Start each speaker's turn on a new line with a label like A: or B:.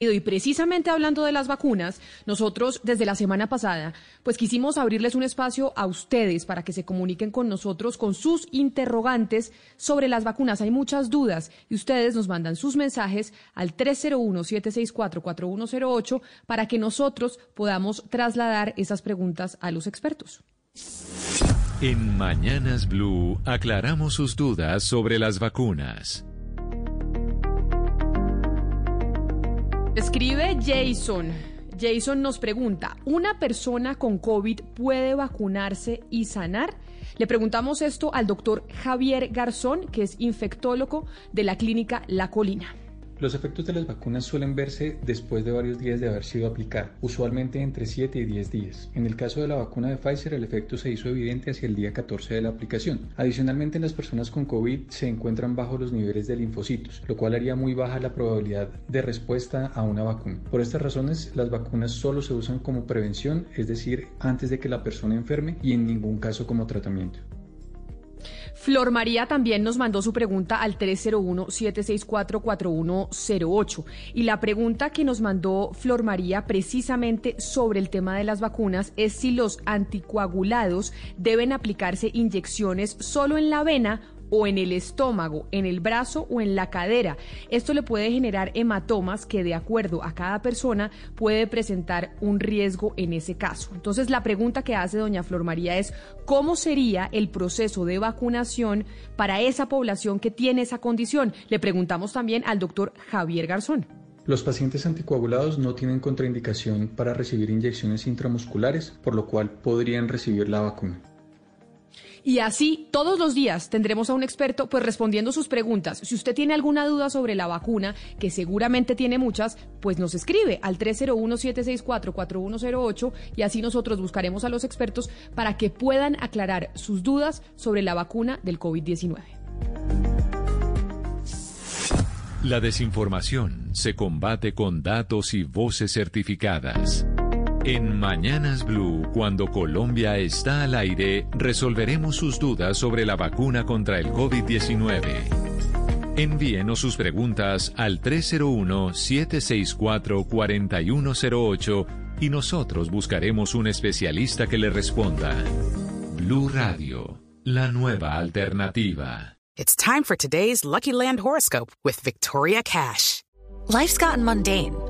A: Y precisamente hablando de las vacunas, nosotros desde la semana pasada, pues quisimos abrirles un espacio a ustedes para que se comuniquen con nosotros con sus interrogantes sobre las vacunas. Hay muchas dudas y ustedes nos mandan sus mensajes al 301-764-4108 para que nosotros podamos trasladar esas preguntas a los expertos.
B: En Mañanas Blue aclaramos sus dudas sobre las vacunas.
A: Escribe Jason. Jason nos pregunta, ¿una persona con COVID puede vacunarse y sanar? Le preguntamos esto al doctor Javier Garzón, que es infectólogo de la clínica La Colina.
C: Los efectos de las vacunas suelen verse después de varios días de haber sido aplicada, usualmente entre 7 y 10 días. En el caso de la vacuna de Pfizer, el efecto se hizo evidente hacia el día 14 de la aplicación. Adicionalmente, las personas con COVID se encuentran bajo los niveles de linfocitos, lo cual haría muy baja la probabilidad de respuesta a una vacuna. Por estas razones, las vacunas solo se usan como prevención, es decir, antes de que la persona enferme y en ningún caso como tratamiento.
A: Flor María también nos mandó su pregunta al 301-764-4108. Y la pregunta que nos mandó Flor María precisamente sobre el tema de las vacunas es si los anticoagulados deben aplicarse inyecciones solo en la vena o en el estómago, en el brazo o en la cadera. Esto le puede generar hematomas que de acuerdo a cada persona puede presentar un riesgo en ese caso. Entonces la pregunta que hace doña Flor María es ¿cómo sería el proceso de vacunación para esa población que tiene esa condición? Le preguntamos también al doctor Javier Garzón.
C: Los pacientes anticoagulados no tienen contraindicación para recibir inyecciones intramusculares, por lo cual podrían recibir la vacuna.
A: Y así todos los días tendremos a un experto pues respondiendo sus preguntas. Si usted tiene alguna duda sobre la vacuna, que seguramente tiene muchas, pues nos escribe al 301-764-4108 y así nosotros buscaremos a los expertos para que puedan aclarar sus dudas sobre la vacuna del COVID-19.
B: La desinformación se combate con datos y voces certificadas. En Mañanas Blue, cuando Colombia está al aire, resolveremos sus dudas sobre la vacuna contra el COVID-19. Envíenos sus preguntas al 301-764-4108 y nosotros buscaremos un especialista que le responda. Blue Radio, la nueva alternativa.
D: It's time for today's Lucky Land horoscope with Victoria Cash. Life's gotten mundane,